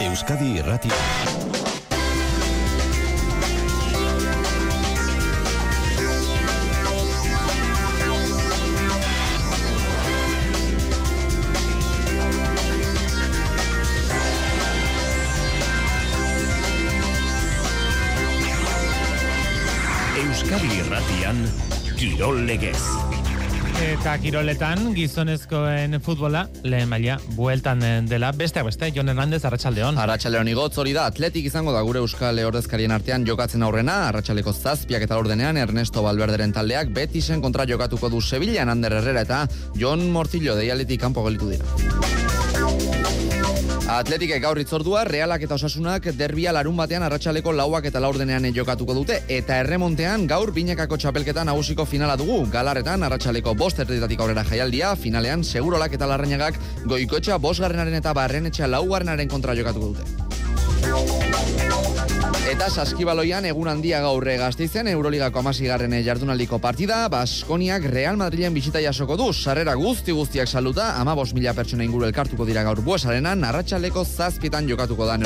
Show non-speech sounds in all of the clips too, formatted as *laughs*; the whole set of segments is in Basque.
Euskadi Irrati. Euskadi Irratian Kirol Legez. Eta kiroletan gizonezkoen futbola lehen maila bueltan eh, dela besteak beste Jon Hernandez Arratsaldeon. Arratxaleon igotz hori da, atletik izango da gure euskal ordezkarien artean jokatzen aurrena, arratsaleko zazpiak eta ordenean Ernesto Valverderen taldeak betisen kontra jokatuko du Sevillan Ander Herrera eta Jon Mortillo deialetik kanpo gelitu dira. Atletik gaur itzordua, realak eta osasunak derbia larun batean arratsaleko lauak eta laurdenean jokatuko dute, eta erremontean gaur binekako txapelketan nagusiko finala dugu, galarretan arratsaleko bost erditatik aurrera jaialdia, finalean segurolak eta larrainagak goikoetxa bosgarrenaren eta barrenetxa laugarrenaren kontra jokatuko dute. Eta saskibaloian egun handia gaurre gazteizen Euroligako amasigarren jardunaldiko partida, Baskoniak Real Madrilen bisita jasoko du, sarrera guzti guztiak saluta, ama mila pertsona inguru elkartuko dira gaur buesarenan, narratxaleko zazpietan jokatuko da.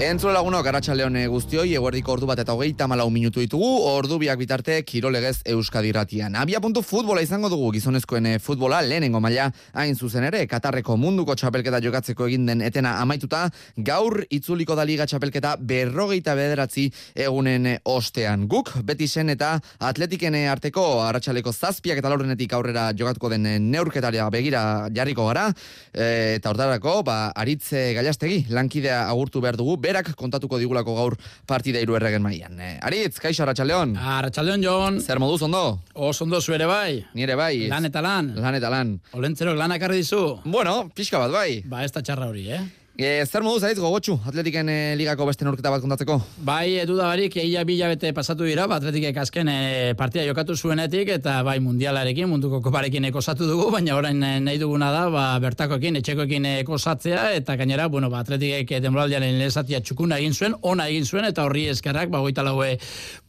Entzule lagunok, Arratxaldeon guztioi, eguerdiko ordu bat eta hogeita malau minutu ditugu, ordu biak bitarte kirolegez Euskadi ratian. Abia puntu futbola izango dugu gizonezkoen eh, futbola lehenengo maila hain zuzen ere, Katarreko munduko txapelketa jokatzeko egin den etena amaituta, gaur itzuliko da liga txapelketa berrogeita bederatzi egunen eh, ostean. Guk, beti zen eta atletiken eh, arteko Arratxaleko zazpiak eta laurrenetik aurrera jokatuko den neurketaria begira jarriko gara, e, eta hortarako, ba, aritze gailastegi, lankidea agurtu behar dugu, berak kontatuko digulako gaur partida hiru erregen mailan. E, Aritz, kaixo Arratsaldeon. Arratxaldeon, Jon. Zer moduz ondo? Os ondo zuere bai. Nire bai. Lan eta lan. Lan eta lan. Olentzerok lan akarri dizu. Bueno, pixka bat bai. Ba, ez da txarra hori, eh? E, zer moduz aritz gogotxu, atletiken e, ligako beste neurketa bat kontatzeko? Bai, edu da barik, eia bila bete pasatu dira, ba, atletikek azken e, partida jokatu zuenetik, eta bai mundialarekin, munduko koparekin ekosatu dugu, baina orain nahi duguna da, ba, bertakoekin, etxekoekin ekosatzea, eta gainera, bueno, ba, atletikek denboraldiaren lezatia txukuna egin zuen, ona egin zuen, eta horri eskerrak, ba, goita laue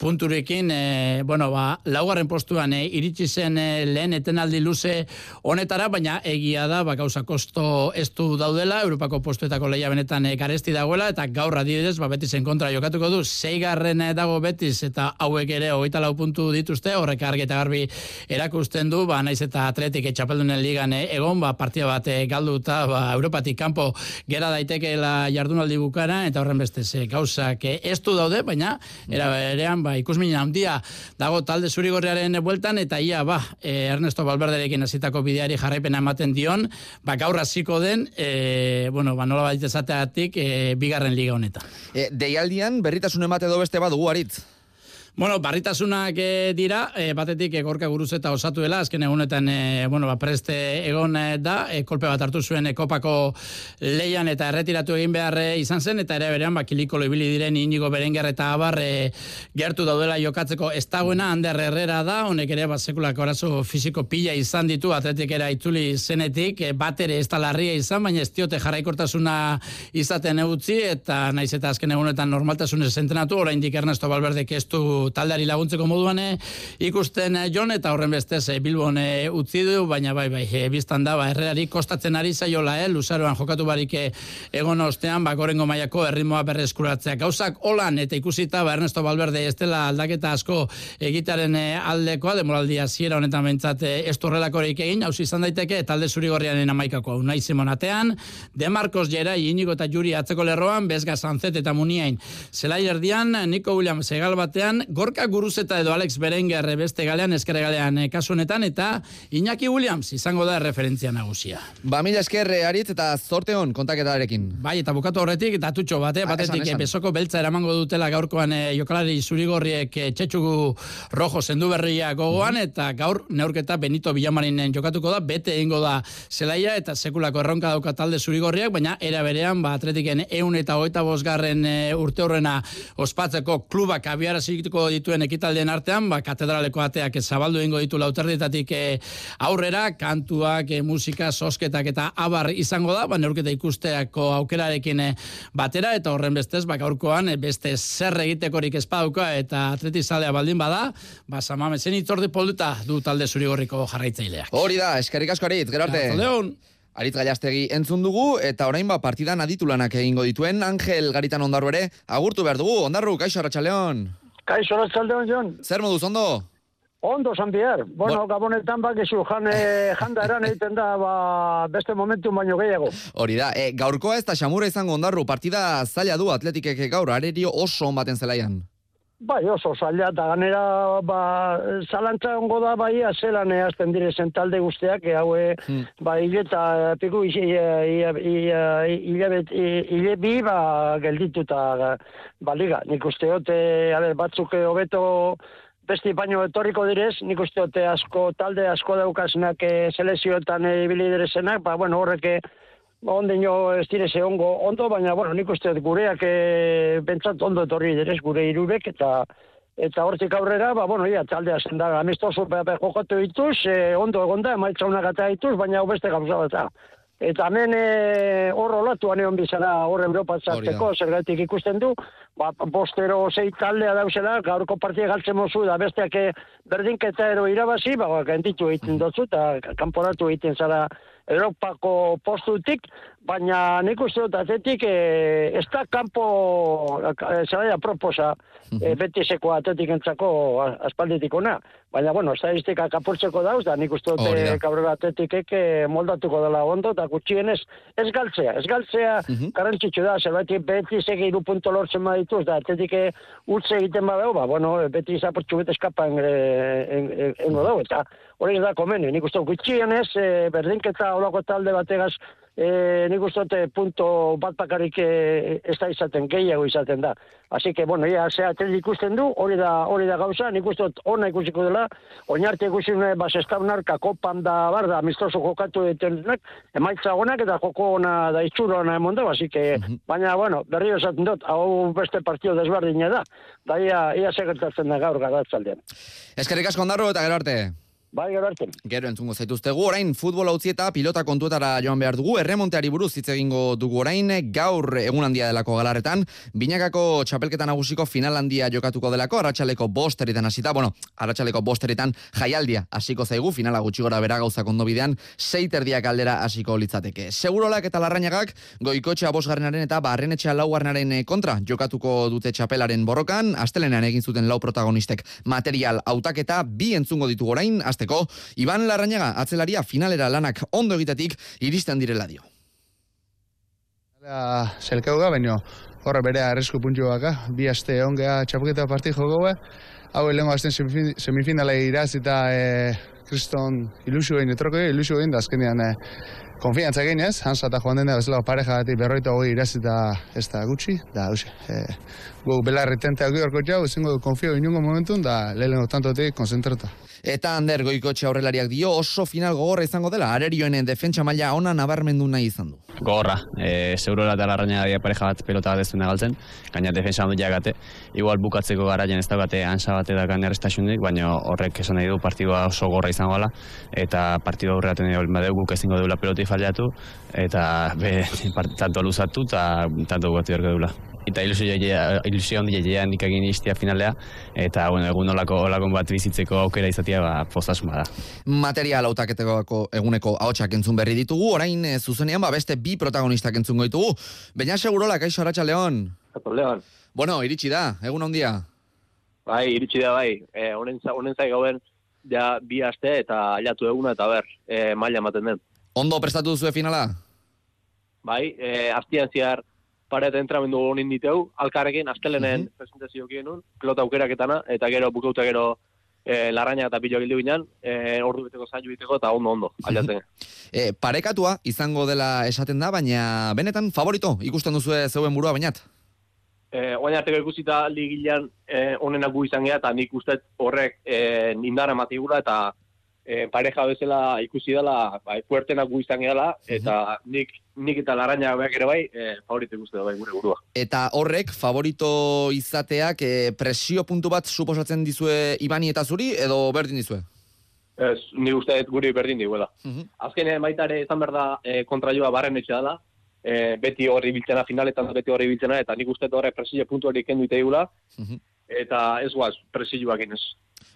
punturekin, e, bueno, ba, laugarren postuan e, iritsi zen e, lehen etenaldi luze honetara, baina egia da, ba, gauza kosto estu daudela, Europako postuetako leia benetan e, garesti dagoela, eta gaur adibidez, ba, betizen kontra jokatuko du, zeigarren e, dago betiz, eta hauek ere hogeita lau puntu dituzte, horrek argi eta garbi erakusten du, ba, naiz eta atletik etxapeldunen ligan e, egon, ba, partia bat galduta, ba, Europatik kanpo gera daitekeela jardunaldi bukara, eta horren beste ze gauzak e, estu daude, baina era berean ba, ikusminen handia dago talde zurigorriaren bueltan, eta ia, ba, Ernesto Balberderekin hasitako bideari jarraipena ematen dion, ba, gaur hasiko den, e, bueno, ba, nola baita esateatik, e, bigarren liga honetan. E, deialdian berritasun emate edo beste badugu aritz. Bueno, barritasunak e, dira, e, batetik egorka guruz eta osatu dela, azken egunetan, e, bueno, ba, preste egon da, e, kolpe bat hartu zuen e, kopako leian eta erretiratu egin behar izan zen, eta ere berean, ba, kiliko ibili diren inigo berenger eta abar e, gertu daudela jokatzeko. Ez dagoena, Ander Herrera da, honek ere, ba, sekulako arazo fisiko pila izan ditu, atletikera itzuli zenetik, e, bat ere ez da larria izan, baina ez diote jarraikortasuna izaten eutzi, eta naiz eta azken egunetan normaltasunez zentrenatu, oraindik Ernesto Valverde ez du taldeari laguntzeko moduan eh, ikusten eh, jon eta horren bestez e, Bilbon utzi du, baina bai bai, e, biztan da, ba, erreari kostatzen ari zaiola, eh, luzaroan jokatu barik egon ostean, ba, gorengo maiako erritmoa berreskuratzea. Gauzak holan eta ikusita, ba, Ernesto Valverde ez dela aldaketa asko egitaren aldekoa, demoraldia ziera honetan bentsat e, ez torrelakorik egin, hausi izan daiteke, talde zuri gorriaren amaikako, unai simonatean, De Marcos Jera, Inigo eta Juri atzeko lerroan, Bezga Sanzet eta Muniain. Zelai erdian, Nico Williams egal batean, Gorka Guruzeta edo Alex Berenguer beste galean, eskere galean e, kasu honetan, eta Iñaki Williams izango da referentzia nagusia. Ba, mila esker, aritz eta zorte hon kontaketarekin. Bai, eta bukatu horretik, eta tutxo bate, Ah, batetik esan, esan. eh, besoko beltza eramango dutela gaurkoan e, jokalari zurigorriek e, txetxugu rojo zendu berria gogoan, eta gaur neurketa Benito Villamarinen jokatuko da, bete egingo da zelaia, eta sekulako erronka dauka talde zurigorriak, baina era berean, ba, atletiken eun eta hogeita bosgarren e, urte horrena ospatzeko klubak dituen ekitaldeen artean, ba, katedraleko ateak zabaldu egingo ditu lauterdetatik e, aurrera, kantuak, e, musika, sosketak eta abar izango da, ba, neurketa ikusteako aukerarekin e, batera, eta horren bestez, ba, gaurkoan, beste zer egitekorik espadauka, eta atletizalea baldin bada, ba, samamezen itzordi polduta du talde zurigorriko jarraitzaileak. Hori da, eskerrik asko aritz, gero arte. Arratsaldeon. Aritz Gaiastegi entzun dugu eta orain ba partidan aditulanak egingo dituen Angel Garitan Ondarru ere agurtu behar dugu. Ondarru, kaixo Arratsaldeon. Kaixo Arratsaldeon Jon. Zer moduz ondo? Ondo, San. Bueno, gabonetan bakizu, jan, eh, *laughs* janda eran egiten da, ba, beste momentu baino gehiago. Hori da, e, gaurkoa ez da xamura izango ondarru, partida zaila du atletikek gaur, arerio oso on baten zelaian. Bai, oso zaila, eta ganera, ba, zalantza ongo da, bai, azelan eazten direzen talde guztiak, e, haue, Hmm. ba, hileta, piku, hile bi, ba, geldituta, ba, liga. Nik uste hote, a ber, batzuk eh, hobeto, besti baino etorriko direz, nik uste hote asko, talde asko daukasnak e, selezioetan e, ibili direzenak, ba, bueno, horrek, eh, ondino ez direze ongo, ondo, baina, bueno, nik uste gureak e, bentsat ondo etorri direz, gure irurek, eta eta hortik aurrera, ba, bueno, ia, taldea zen da, amistoso jokatu dituz, e, ondo egonda, emaitza eta dituz, baina hau beste gauza bat. Eta hemen e, hor olatuan egon bizara hor Europa zarteko, zergatik ikusten du, ba, bostero zei taldea dauzela, gaurko partia galtzen mozu, da besteak eh, berdinketa ero irabazi, ba, genditu egiten dutzu, eta kanporatu egiten zara Europako postutik, baina nik uste dut atetik e, ez da kanpo e, zara proposa e, beti seko atetik entzako aspalditik ona. Baina, bueno, estadistika kapurtzeko dauz, da nik uste dut e, gaur atetikek e, moldatuko dela ondo, eta gutxienez ez galtzea. Ez galtzea Mhm. garrantzitsu da, zerbait beti segi iru punto lortzen badituz, da atetik e, utze egiten badau, ba, bueno, beti zapurtxu bete eskapan e, en, en, engo dau, eta hori da komeni. Nik uste dut gutxienez, e, berdinketa olako talde bategaz, e, nik uste dut e, punto bat bakarrik e, ez da izaten, gehiago izaten da. Así que, bueno, ia, ze atel ikusten du, hori da, hori da gauza, nik uste ona ikusiko dela, oinarte ikusi nuen, bas, eskaunar, kopan da, bar, da, amistoso jokatu dituenak, emaitza onak eta joko ona da itxura ona emon da, así que, baina, bueno, berriro esaten dut, hau beste partio desberdina da, da ia, ia segertatzen da gaur garatzaldean. Eskerrik asko ondarru eta gero arte. Bai, gero arte. Gero entzungo zaituztegu, orain futbol utzi eta pilota kontuetara joan behar dugu, erremonteari buruz hitz egingo dugu orain, gaur egun handia delako galarretan, binakako txapelketa nagusiko final handia jokatuko delako, arratsaleko bosteritan hasita, bueno, arratsaleko bosteritan jaialdia hasiko zaigu, finala gutxi gora bera gauzak ondo bidean, seiterdiak aldera hasiko litzateke. Segurolak eta larrainagak, goikotxea bosgarrenaren eta barrenetxea laugarrenaren eh, kontra jokatuko dute txapelaren borrokan, astelenean egin zuten lau protagonistek material hautaketa, bi entzungo ditugu orain, azteko, Iban Larrañaga atzelaria finalera lanak ondo egitetik iristen direla dio. Hala, zelkauga, baina horre bere arrisku puntu baka. Bi aste ongea txapuketa parti joko Hau lehenko azten semifin- semifinala iraz eta e, kriston ilusio egin etroko, ilusio egin da azkenean e, konfiantza egin ez, Hansa eta joan dena bezala pareja gati berroita hogei iraz eta ez da gutxi, da hausia. E, gu belarri tente hau gorko jau, ezingo konfio inungo momentun, da lehenko tantotik konzentrata. Eta Ander Goikotxe aurrelariak dio oso final gogorra izango dela, arerioen defentsa maila ona nabarmendu nahi izan du. Gogorra, e, zeurora eta larraina dia pareja bat pelota bat ez duena galtzen, gaina defensa ondo jagate, igual bukatzeko garaian ez daukate ansa bat edakan errestasunik, baina horrek esan nahi du partidua oso gorra izango gala, eta partidua aurreaten egin badeu guk ezingo deula peloti fallatu, eta be, part- *laughs* tanto luzatu eta tanto gugatu beharko deula. Eta ilusio, jaia- ilusio handi jaia nik egin iztia finalea, eta bueno, egun olako, olako bat bizitzeko aukera izatea, ba, postasun bada. Material hautaketako eguneko ahotsak entzun berri ditugu, orain eh, zuzenean ba beste bi protagonistak entzungo ditugu. Baina segurola, kaixo Arratxa León. Leon, Bueno, iritsi da, egun handia. bai, iritsi da bai, e, honen, honen zai gauen, ja bi aste eta alatu eguna eta ber, e, maila ematen den. Ondo prestatu duzue finala? Bai, e, astian ziar paret entramendu honin diteu, alkarrekin, astelenen Mhm. presentazio genuen, pelota aukeraketana, eta gero bukauta gero e, larraina eta pilo gildu ginen, e, ordu beteko zailu biteko, eta ondo ondo, *laughs* aldatzen. E, parekatua izango dela esaten da, baina benetan favorito ikusten duzue zeuen burua bainat. e, oain arteko ikusita ligilean e, onenak gu izan geha, eta nik uste horrek e, nindara matigula, eta e, pareja bezala ikusi dela, bai, fuertenak gu izan gehala, eta nik, nik eta larraina beak ere bai, e, favorito ikuste da bai gure burua. Eta horrek favorito izateak e, presio puntu bat suposatzen dizue Ibani eta zuri edo berdin dizue? Ez, nik uste dut guri berdin diguela. Mhm. Azkenean baita ere izan behar da e, kontraioa barren etxe dela, e, beti horri biltzena finaletan beti horri biltzena, eta nik uste dut horrek presio puntu hori kendu ite digula, Mhm. Eta ez guaz, presioak inez.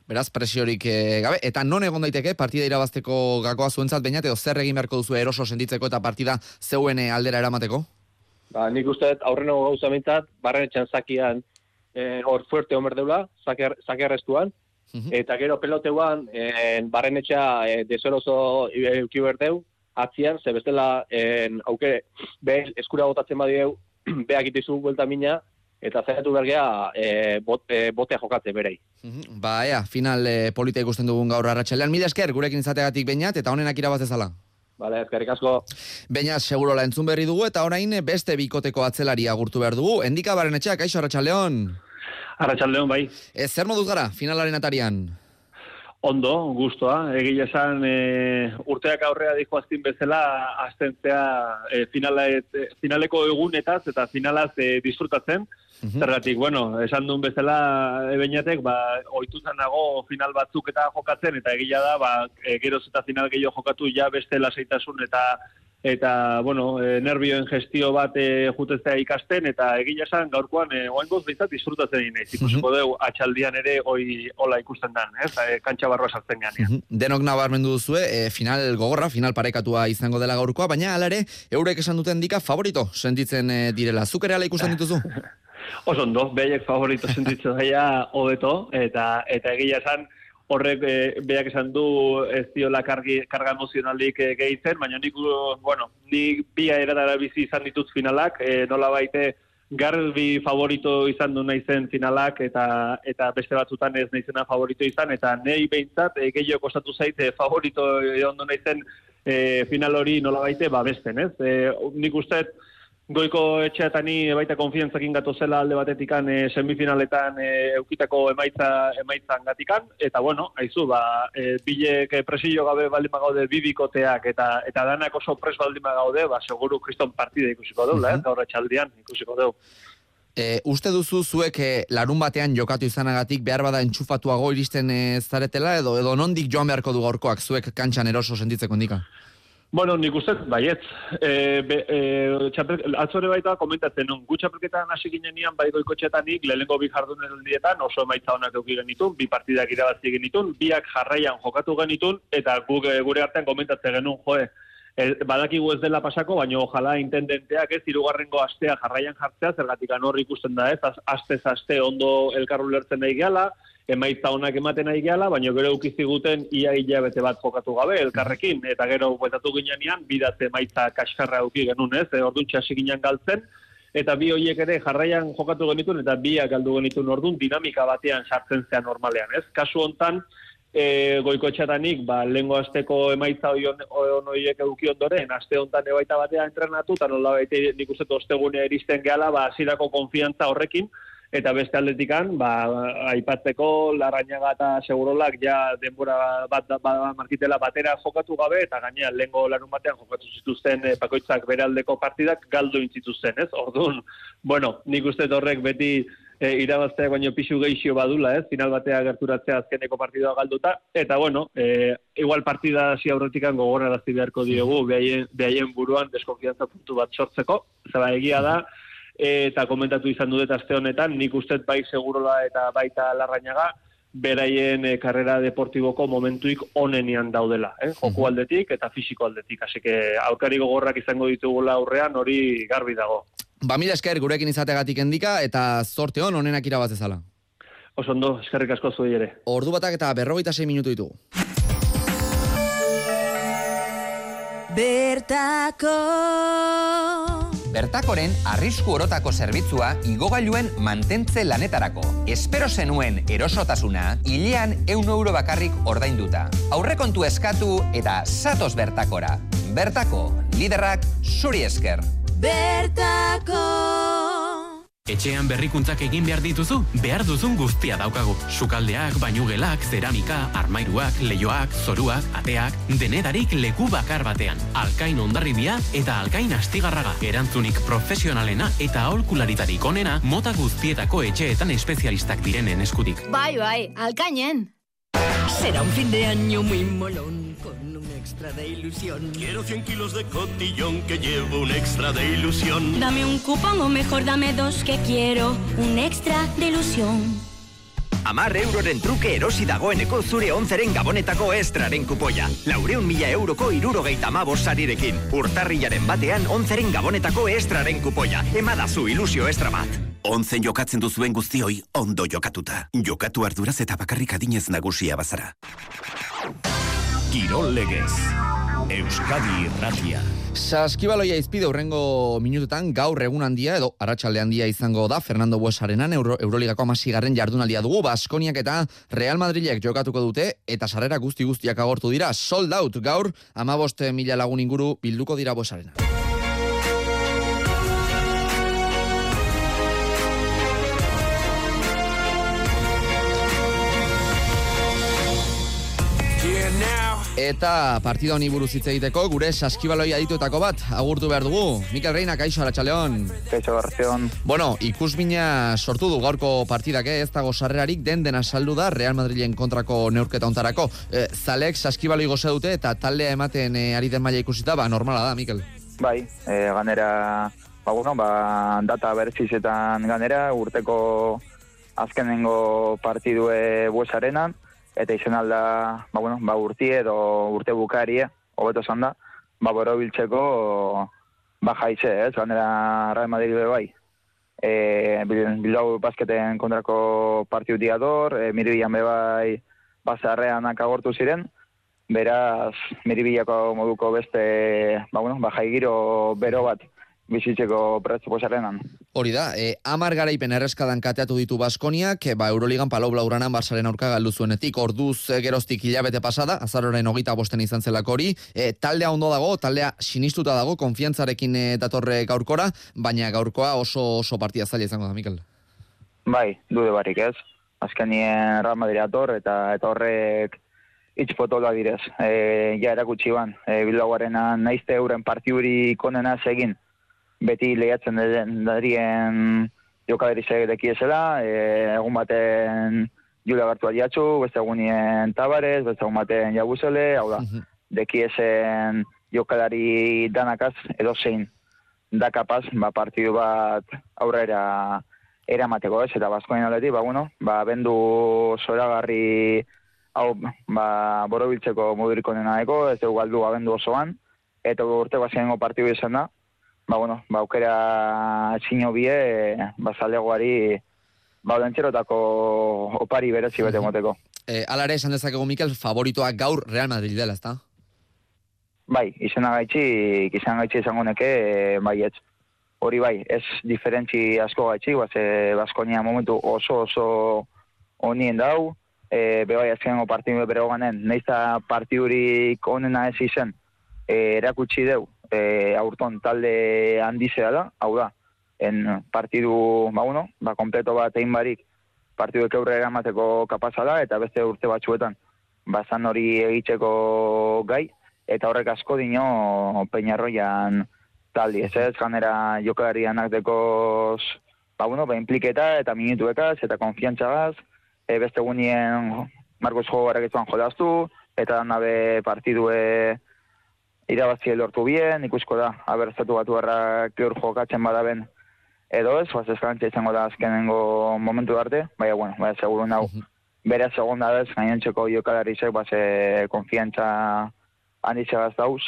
Beraz, presiorik eh, gabe. Eta non egon daiteke partida irabazteko gakoa zuentzat bainat, edo zer egin beharko duzu eroso sentitzeko eta partida zeuen eh, aldera eramateko? Ba, nik uste dut aurreno gauza mintzat, barren etxan zakian eh, hor fuerte homer deula, zakerrestuan, Mhm. eta gero peloteuan eh, barren etxea eh, deseroso euki berdeu, atzian, ze bestela en, auke, be, eskura botatzen badieu, *clears throat* beak itizu buelta mina, eta zaitu bergea eh, bot, eh, botea jokatze berei. Mhm. Ba, ea, final eh, polita ikusten dugun gaur arratsaldean. Mila esker, gurekin izategatik bainat, eta honenak irabaz dezala. Bale, ezkerrik asko. Baina segurola entzun berri dugu eta orain beste bikoteko atzelari agurtu behar dugu. Endika baren etxeak, aixo arratsaldeon. Arratxaldeon bai. Ez zer moduz gara, finalaren atarian? Ondo, gustoa. Egia esan e, urteak aurrea dijoaztin bezala astentzea e, finala, e, finaleko egunetaz eta finalaz e, disfrutatzen. Zergatik, bueno, esan duen bezala ebeinatek, ba, oitutan nago final batzuk eta jokatzen, eta egia da, ba, e, geroz eta final gehiago jokatu ja beste lasaitasun eta eta, bueno, e, nervioen gestio bat e, juteztea ikasten, eta egia esan gaurkoan, e, oaingoz behintzat disfrutatzen egin naiz. Ikusiko dugu, atxaldian ere, hoi hola ikusten dan, ez? E, kantxa barroa sartzen ganean. Mhm. Denok nabarmendu duzue, e, final gogorra, final parekatua izango dela gaurkoa, baina hala ere, eurek esan duten dika favorito sentitzen e, direla. Zuk ere ala ikusten dituzu? *laughs* Oso ondo, behaiek favorito sentitzen daia hobeto, eta, eta egia esan, horrek e, beak esan du ez diola kargi, karga emozionalik e, gehitzen, baina nik, uh, bueno, nik bi eratara bizi izan ditut finalak, e, nola baite garbi favorito izan du naizen finalak, eta eta beste batzutan ez naizena favorito izan, eta nei behintzat e, gehiago kostatu zaite favorito ondo naizen e, final hori nola baite, ba besten, ez? E, nik usteet, Goiko etxeatani baita konfiantzakin gato zela alde batetikan e, semifinaletan e, eukitako emaitza emaitzan gatikan, eta bueno, haizu, ba, e, bilek presillo gabe baldin gaude bibikoteak, eta eta danak oso pres baldin gaude, ba, seguru kriston partida ikusiko dugu, eh, gaur etxaldian ikusiko dugu. E, uste duzu zuek e, larun batean jokatu izanagatik behar bada entxufatuago iristen e, zaretela, edo edo nondik joan beharko du gaurkoak zuek kantxan eroso sentitzeko indika? Bueno, nik uste, baietz. E, be, e, txapel, atzore baita komentatzen nun. Gu txapelketan hasi ginen bai goikotxetanik, lehenengo bi jardun dietan, oso emaitza honak euki genitun, bi partidak irabazi genitun, biak jarraian jokatu genitun, eta guk e, gure artean komentatzen genuen, joe, e, badakigu ez dela pasako, baina ojala intendenteak ez, irugarrengo astea jarraian jartzea, zergatik hor ikusten da ez, astez aste ondo elkarru lertzen nahi emaitza honak ematen nahi gehala, baina gero ukiziguten ia hilabete bat jokatu gabe elkarrekin, eta gero buetatu ginean, bidat emaitza kaskarra uki genuen ez, e, orduan txasi ginen galtzen, eta bi hoiek ere jarraian jokatu genitun, eta biak galdu genitun orduan dinamika batean sartzen zean normalean, ez? Kasu hontan, e, goiko txatanik, ba, lehengo asteko emaitza hon, horiek euki ondoren, aste hontan ebaita batea entrenatu, eta nola baita nik uste ostegunea iristen gehala, ba, asirako konfiantza horrekin, eta beste aldetikan, ba, aipatzeko larrañaga eta segurolak ja denbora bat, bat, markitela batera jokatu gabe, eta gainean lehengo larun batean jokatu zituzten e, pakoitzak bere aldeko partidak galdu intzituzten, ez? Orduan, bueno, nik uste horrek beti e, irabazteak baino pixu geixio badula, ez? Final batea gerturatzea azkeneko partidua galduta, eta bueno, e, igual partida hasi aurretikan gogorarazi beharko diogu, behaien, behaien buruan deskonfiantza puntu bat sortzeko, zaba egia da, eta komentatu izan dut aste honetan, nik ustet bai segurola eta baita larrañaga, beraien e, karrera deportiboko momentuik onenian daudela, eh? joku aldetik eta fisiko aldetik, así que aurkari gogorrak izango ditugula aurrean hori garbi dago. Ba, mila esker gurekin izategatik endika, eta zorte hon onenak irabaz dezala. Oso ondo, eskerrik asko zuei ere. Ordu batak eta berrogeita 6 minutu ditugu. Bertako Bertakoren arrisku orotako zerbitzua igogailuen mantentze lanetarako. Espero zenuen erosotasuna, hilean eun euro bakarrik ordainduta. Aurrekontu eskatu eta satos bertakora. Bertako, liderrak zuri esker. Bertako Etxean berrikuntzak egin behar dituzu, behar duzun guztia daukagu. Sukaldeak, bainugelak, zeramika, armairuak, leioak, zoruak, ateak, denedarik leku bakar batean. Alkain ondarribia eta alkain astigarraga. Erantzunik profesionalena eta aholkularitarik onena mota guztietako etxeetan espezialistak direnen eskutik. Bai, bai, alkainen. Será un fin de año muy molón extra de ilusión. Quiero 100 kilos de cotillón que llevo un extra de ilusión. Dame un cupón o mejor dame dos que quiero un extra de ilusión. Amar euroren truke erosi dagoeneko zure onzeren gabonetako estraren kupoia. Laureun mila euroko irurogeita amabos sarirekin. Urtarrilaren batean onzeren gabonetako estraren kupoia. Emadazu ilusio estra bat. Onzen jokatzen duzuen guztioi, ondo jokatuta. Jokatu arduraz eta bakarrik adinez nagusia bazara. Kirol legez. Euskadi Irratia. Saskibaloia izpide urrengo minututan gaur egun handia edo arratsalde handia izango da Fernando Buesarenan Euro, Euroligako amasigarren jardunaldia dugu Baskoniak eta Real Madrilek jokatuko dute eta sarrera guzti guztiak agortu dira sold out gaur amabost mila lagun inguru bilduko dira Buesarena. Eta partida honi buruz hitz egiteko gure saskibaloi adituetako bat agurtu behar dugu. Mikel Reina, kaixo Arratxaleon. Kaixo Garzion. Bueno, ikusmina sortu du gaurko partidak, eh? ez dago sarrerarik den dena saldu da Real Madrilen kontrako neurketa ontarako. Eh, zalek saskibaloi goze dute eta taldea ematen eh, ari den maila ikusita, ba normala da, Mikel. Bai, eh, ganera, ba, bueno, ba, data bertzizetan ganera, urteko azkenengo partidue buesarenan, eta izan alda, ba, bueno, ba, urti edo urte bukarie, hobeto zan da, ba, boro biltzeko, ba, jaize, ez, ganera Real Madrid be bai. E, Bilbao basketen kontrako partiu diador, e, miribian be bai, bazarrean agortu ziren, beraz, miribilako moduko beste, ba, bueno, ba, jaigiro bero bat, bizitzeko pretzu posarenan. Hori da, e, amar garaipen erreskadan kateatu ditu Baskoniak, e, ba, Euroligan palau blauranan Barsaren aurka galdu zuenetik, orduz e, geroztik hilabete pasada, azaroren hogeita bosten izan zelako hori, e, taldea ondo dago, taldea sinistuta dago, konfiantzarekin e, datorre gaurkora, baina gaurkoa oso oso partia zaila izango da, Mikel. Bai, dude barik ez. Azkenien Real Madrid ator eta eta horrek hitz potola direz. E, ja erakutsi ban, e, Bilbaoarena naizte euren partiuri konena egin beti lehiatzen darien jokaderi segedeki esela, e, egun baten Julia Gartu adiatzu, beste egunien Tabarez, beste egun baten Jabuzele, hau da, deki esen jokalari danakaz edo zein. Da kapaz, ba, partidu bat aurrera eramateko ez, eta bazkoen aldetik, ba, bueno, ba, bendu zoragarri hau, ba, borobiltzeko moduriko nena eko, ez dugu galdu abendu osoan, eta urte baziengo partidu izan da, ba, bueno, ba, aukera txino bie, ba, zalegoari, ba, dentxerotako opari berezi bete *laughs* moteko. E, alare, esan dezakegu, Mikel, favoritoak gaur Real Madrid dela, ezta? Bai, izena gaitxi, izan gaitxi izango neke, e, bai, ez. Hori bai, ez diferentzi asko gaitxi, baz, e, Baskonia momentu oso oso onien dau, e, bebai azkenengo partidu bere ganen, neizta partidurik onena ez izen, e, erakutsi deu, e, aurton talde handizea da, hau da, en partidu, ba, bueno, ba, kompleto bat egin barik, partidu ekeurre eramateko kapaza da, eta beste urte batzuetan, bazan hori egitzeko gai, eta horrek asko dino peñarroian taldi, ez ez, ganera jokalarianak dekoz, ba, bueno, ba, impliketa eta minutuekaz, eta konfiantzagaz, e, beste gunien Marcos Jo garaketuan jolaztu, eta nabe partidue irabazi lortu bien, ikusko da, haber zatu batu errak gaur jokatzen badaben edo ez, baz eskalantza izango da azkenengo momentu arte, baina, bueno, baina seguru nau, bere segonda ez, gainontzeko jokalarizek, baz, e, konfiantza handitza dauz,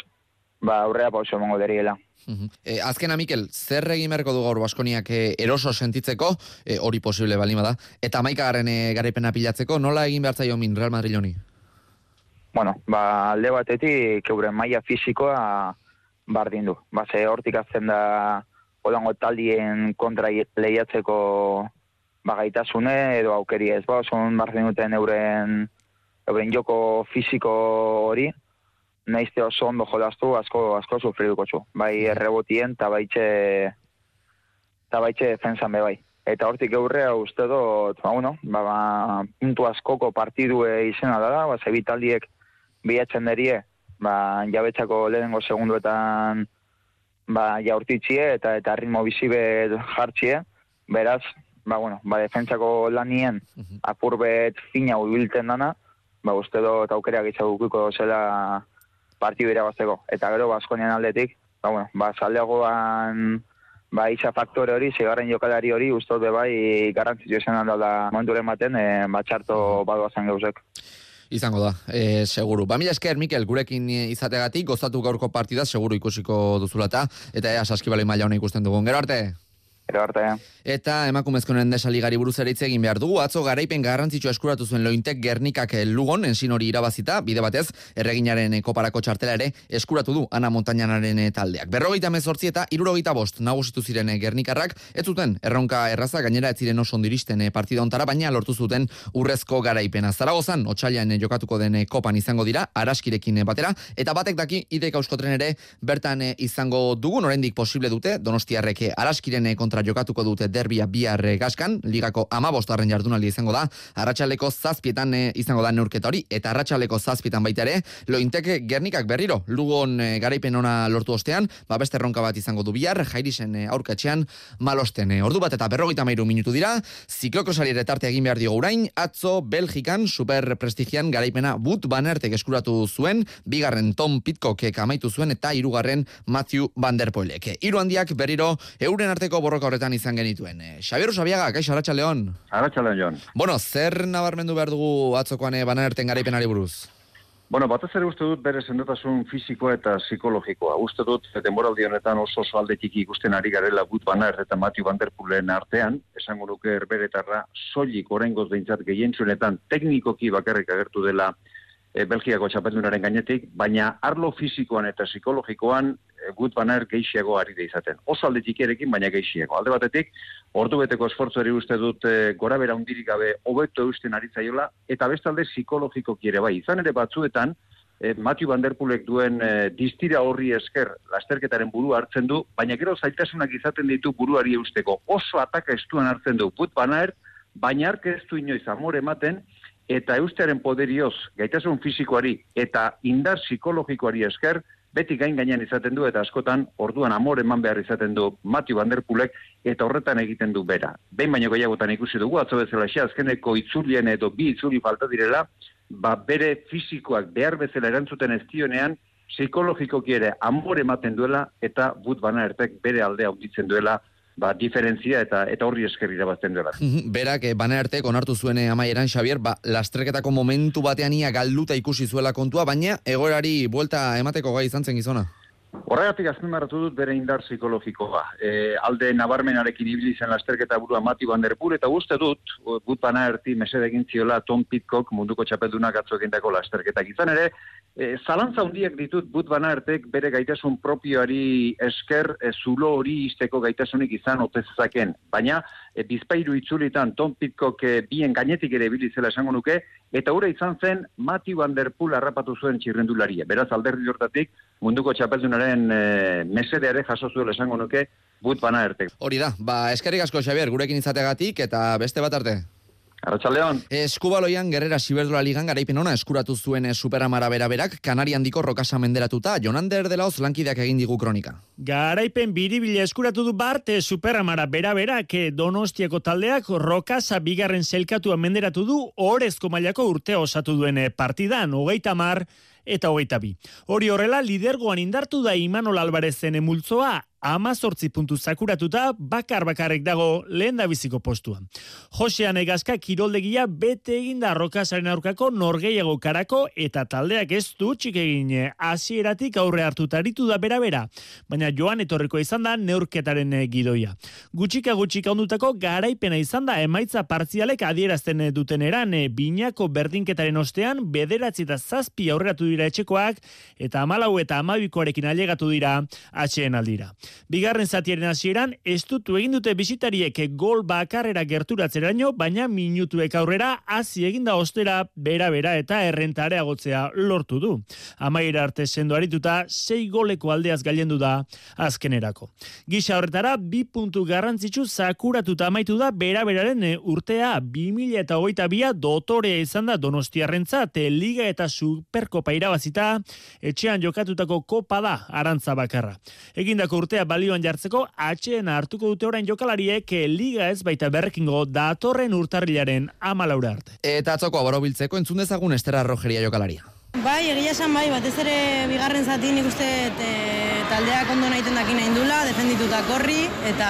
ba, aurrea pauso emongo deriela. E, azkena, Mikel, zer egin merko du gaur Baskoniak e, eroso sentitzeko, e, hori posible balima da, eta maikagarren e, garaipena pilatzeko, nola egin behar zaio min Real Madrid honi? Bueno, ba, alde batetik euren maila fisikoa bardin du. Ba, ze hortik azten da odango taldien kontra lehiatzeko bagaitasune edo aukeri ez. Ba, son bardin duten euren, euren joko fisiko hori, nahizte oso ondo jolaztu, asko, asko sufriduko zu. Bai errebotien, eta baitxe, eta baitxe defensan be bai. Eta hortik eurrea uste dut, ba, bueno, ba, ba, puntu askoko partidue izena da, ba, zebitaldiek bilatzen derie, ba, jabetzako lehenengo segunduetan ba, jaurtitzie eta eta ritmo bizibe jartzie, beraz, ba, bueno, ba, defentsako lanien apurbet fina ubiltzen dana, ba, uste do, eta aukera gitzagukuko zela partidu irabazteko. Eta gero, Baskonian aldetik, ba, bueno, ba, zaldeagoan ba, isa faktore hori, segarren jokalari hori, uste be bai, garrantzitsu esan da momenturen baten, e, ba, txarto badoazen gauzek. Izango da, e, seguru. Ba, mila esker, Mikel, gurekin izategatik, gozatu gaurko partida, seguru ikusiko duzulata, eta ea, saskibaloi maila hona ikusten dugun. Gero arte? Gero arte. Eta emakumezkoen desaligari buruz ere egin behar dugu. Atzo garaipen garrantzitsua eskuratu zuen lointek gernikak lugon, ensin hori irabazita, bide batez, erreginaren koparako txartela ere eskuratu du Ana Montañanaren taldeak. Berrogeita mezortzi eta irurogeita bost nagusitu ziren gernikarrak, ez zuten erronka erraza, gainera ez ziren oso ondiristen partida ontara, baina lortu zuten urrezko garaipena. Zaragozan, otxailan jokatuko den kopan izango dira, araskirekin batera, eta batek daki idek euskotren ere bertan izango dugun, oraindik posible dute, donostiarreke araskiren kontra kontra jokatuko dute derbia bihar gaskan, ligako amabostarren jardunaldi izango da, arratsaleko zazpietan eh, izango da neurketa hori, eta arratsaleko zazpietan baita ere, lointeke gernikak berriro, lugon e, garaipen ona lortu ostean, ba beste erronka bat izango du bihar, jairisen e, aurkatxean malosten. ordu bat eta berrogeita mairu minutu dira, zikloko saliere tarte egin behar digo urain, atzo Belgikan super prestigian garaipena but banertek eskuratu zuen, bigarren Tom Pitcock amaitu zuen, eta hirugarren Matthew Van Der Poelek. Hiru handiak berriro euren arteko borroka horretan izan genituen. Eh, Xabier Usabiaga, kaixo, Arratxa Leon. Arratxa Leon, Bueno, zer nabarmendu behar dugu atzokoan eh, banerten garaipenari buruz? Bueno, batez ere uste dut bere sendotasun fisikoa eta psikologikoa. Uste dut denboraldi honetan oso oso aldetik ikusten ari garela gut banar eta Matthew Van Der Poolen artean, esango nuke erberetarra soilik oraingoz behintzat gehientsunetan teknikoki bakarrik agertu dela e, Belgiako txapeldunaren gainetik, baina arlo fisikoan eta psikologikoan e, gut banar geixiago ari da izaten. Oso alde txikierekin, baina geixiago. Alde batetik, ordu beteko esfortzuari uste dut e, gora bera undirik gabe hobeto eusten ari zaiola, eta bestalde psikologiko kiere bai. Izan ere batzuetan, e, Matthew Van Der Poolek duen e, distira horri esker lasterketaren buru hartzen du, baina gero zaitasunak izaten ditu buruari eusteko. Oso ataka estuan hartzen du gut banaer, baina ark ez du inoiz amore ematen, eta eustearen poderioz gaitasun fisikoari eta indar psikologikoari esker, beti gain gainean izaten du eta askotan orduan amor eman behar izaten du Matthew Van Der Poolek eta horretan egiten du bera. Behin baino gehiagotan ikusi dugu, atzo bezala xe, azkeneko itzulien edo bi itzuli falta direla, ba bere fisikoak behar bezala erantzuten ez dionean, psikologikoki ere amor ematen duela eta but bana ertek bere aldea unditzen duela ba, diferentzia eta eta horri esker irabazten dela. *laughs* Berak, eh, arte, onartu zuen eh, amaieran, Xavier, ba, lastreketako momentu batean ia galduta ikusi zuela kontua, baina egorari buelta emateko gai izan zen gizona. Horregatik azpimarratu dut bere indar psikologikoa. E, alde nabarmenarekin ibili zen lasterketa burua Mati Van Der Poel, eta uste dut, gut bana erti mesede egin ziola Tom Pitcock munduko txapeldunak atzo egindako lasterketak. Izan ere, e, zalantza hundiak ditut but bana ertek bere gaitasun propioari esker e, zulo hori izteko gaitasunik izan otezaken. Baina, e, bizpairu itzulitan Tom Pitcock e, bien gainetik ere bilizela esango nuke, eta hura izan zen Mati Van Der Poel harrapatu zuen txirrendularia. Beraz, alderdi hortatik, munduko txapeldunaren e, mesedeare jaso zuela esango nuke, but bana erte. Hori da, ba, eskerrik asko, Xavier, gurekin izategatik, eta beste bat arte. Arratxaldeon. Eskubaloian gerrera Siberdura ligan garaipen ona eskuratu zuen superamara beraberak Kanarian diko rokasa menderatuta Jonander de Laoz lankideak egin digu kronika. Garaipen biribile eskuratu du bart superamara beraberak donostiako taldeak rokasa bigarren zelkatua menderatu du orezko mailako urte osatu duen partidan, hogeita mar eta hogeita bi. Hori horrela, lidergoan indartu da Imanol Albarezen emultzoa, amazortzi puntu zakuratuta bakar bakarrek dago lehen da biziko postuan. Josean egazka kiroldegia bete egin da rokasaren aurkako norgeiago karako eta taldeak ez du txik egin hasieratik aurre hartu taritu da bera-bera, baina joan etorriko izan da neurketaren gidoia. Gutxika gutxika ondutako garaipena izan da emaitza partzialek adierazten duten eran binako berdinketaren ostean bederatzi eta zazpi aurreratu dira etxekoak eta amalau eta amabikoarekin ailegatu dira atxeen aldira. Bigarren zatiaren hasieran estutu egin dute bisitariek gol bakarrera gerturatzeraino, baina minutuek aurrera hasi eginda ostera bera-bera eta errentare agotzea lortu du. Amaira arte sendo arituta, sei goleko aldeaz gailendu da azkenerako. Gisa horretara, bi puntu garrantzitsu zakuratuta amaitu da bera-beraren urtea 2000 eta hogeita bia dotorea izan da donostiarrentza te liga eta superkopa irabazita etxean jokatutako kopa da arantza bakarra. Egindako urtea balioan jartzeko atxeen hartuko dute orain jokalariek liga ez baita berrekingo datorren urtarrilaren amalaura arte. Eta atzoko aborobiltzeko entzun dezagun estera rojeria jokalaria. Bai, egia esan bai, batez ere bigarren zati nik uste e, taldeak ondo nahiten dakin nahi dula, defendituta korri, eta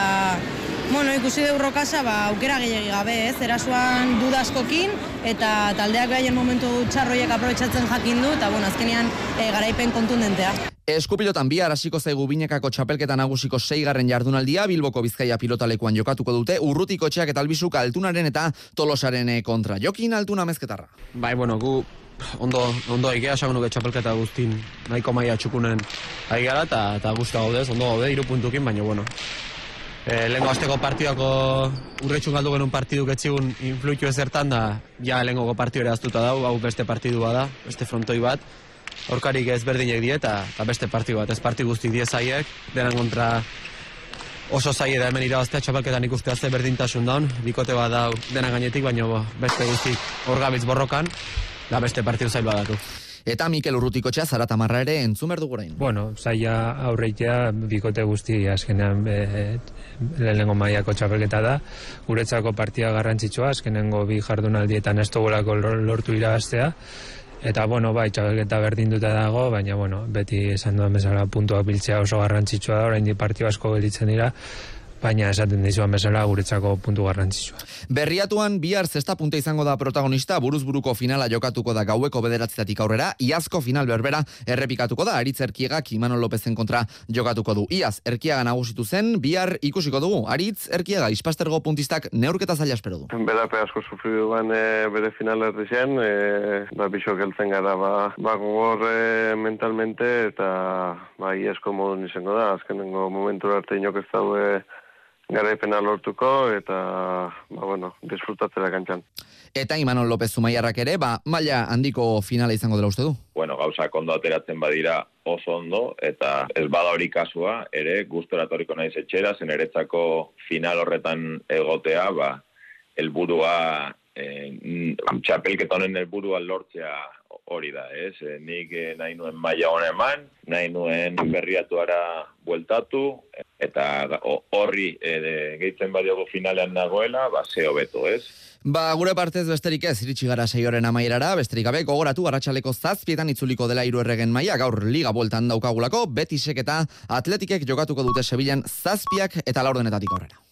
bueno, ikusi du rokasa, ba, aukera gehiagi gabe, ez, erasuan dudaskokin, eta taldeak behaien momentu txarroiek aprobetsatzen jakin du, eta bueno, azkenean e, garaipen kontundentea. Eskupilotan bihar hasiko zaigu binekako txapelketa nagusiko seigarren jardunaldia, Bilboko Bizkaia pilotalekuan jokatuko dute, urrutiko txeak eta albizuk altunaren eta tolosaren eh, kontra. Jokin altuna mezketarra. Bai, bueno, gu ondo, ondo egia esan nuke txapelketa guztin nahiko maia txukunen ari gara eta, eta guztia gaudez, ondo gaude, iru puntukin, baina bueno. E, lehenko azteko partidako urretxun galdu genuen partidu getzigun influitu ezertan da, ja lehenko partidu ere aztuta dau, hau beste partidu bada, beste frontoi bat, Horkarik ez berdinek die eta, eta beste partidu bat, ez partidu guztik die zaiek, denan kontra oso zaie da hemen irabaztea txapelketan ikustea ze berdintasun daun, bikote bat da dena gainetik, baina bo, beste guztik orgabitz borrokan, da beste partidu zail badatu. Eta Mikel Urrutiko txea zarata marra ere entzumer dugurain. Bueno, zaila aurreitea bikote guzti azkenean e, lehenengo maiako txapelketa da. Guretzako partia garrantzitsua, azkenengo bi jardunaldietan ez dugulako lortu irabaztea. Eta, bueno, bai, txabelketa berdinduta dago, baina, bueno, beti esan duan bezala puntuak biltzea oso garrantzitsua da, orain di partio asko gelditzen dira, baina esaten dizuan bezala guretzako puntu garrantzitsua. Berriatuan bihar zesta punta izango da protagonista buruzburuko finala jokatuko da gaueko bederatzetatik aurrera, iazko final berbera errepikatuko da, aritz erkiegak Imanol Lopezen kontra jokatuko du. Iaz, erkiaga nagusitu zen, bihar ikusiko dugu, aritz erkiaga ispastergo puntistak neurketa zaila espero du. Berape asko sufridu ban e, bere final erdizen, e, ba, biso geltzen gara, ba, ba gogor e, mentalmente, eta ba, iazko modun izango da, azkenengo momentu arte inok ez daude garaipena lortuko eta ba bueno, disfrutatzera kantxan. Eta Imanol López Zumaiarrak ere, ba, maila handiko finala izango dela uste du? Bueno, gauza kondo ateratzen badira oso ondo, eta ez bada hori kasua, ere, guztoratoriko naiz etxera, zen eretzako final horretan egotea, ba, elburua, eh, txapelketonen elburua lortzea hori da, ez? E, nik eh, nahi nuen maila honen eman, nahi nuen berriatuara bueltatu, eta horri e, gehitzen badiogu finalean nagoela, ba, ze hobeto, ez? Ba, gure partez besterik ez, iritsi gara seioren amaierara, besterik gabe, gogoratu, arratsaleko zazpietan itzuliko dela iru erregen maia, gaur liga bueltan daukagulako, betisek eta atletikek jokatuko dute Sevillan zazpiak eta laurdenetatik aurrera.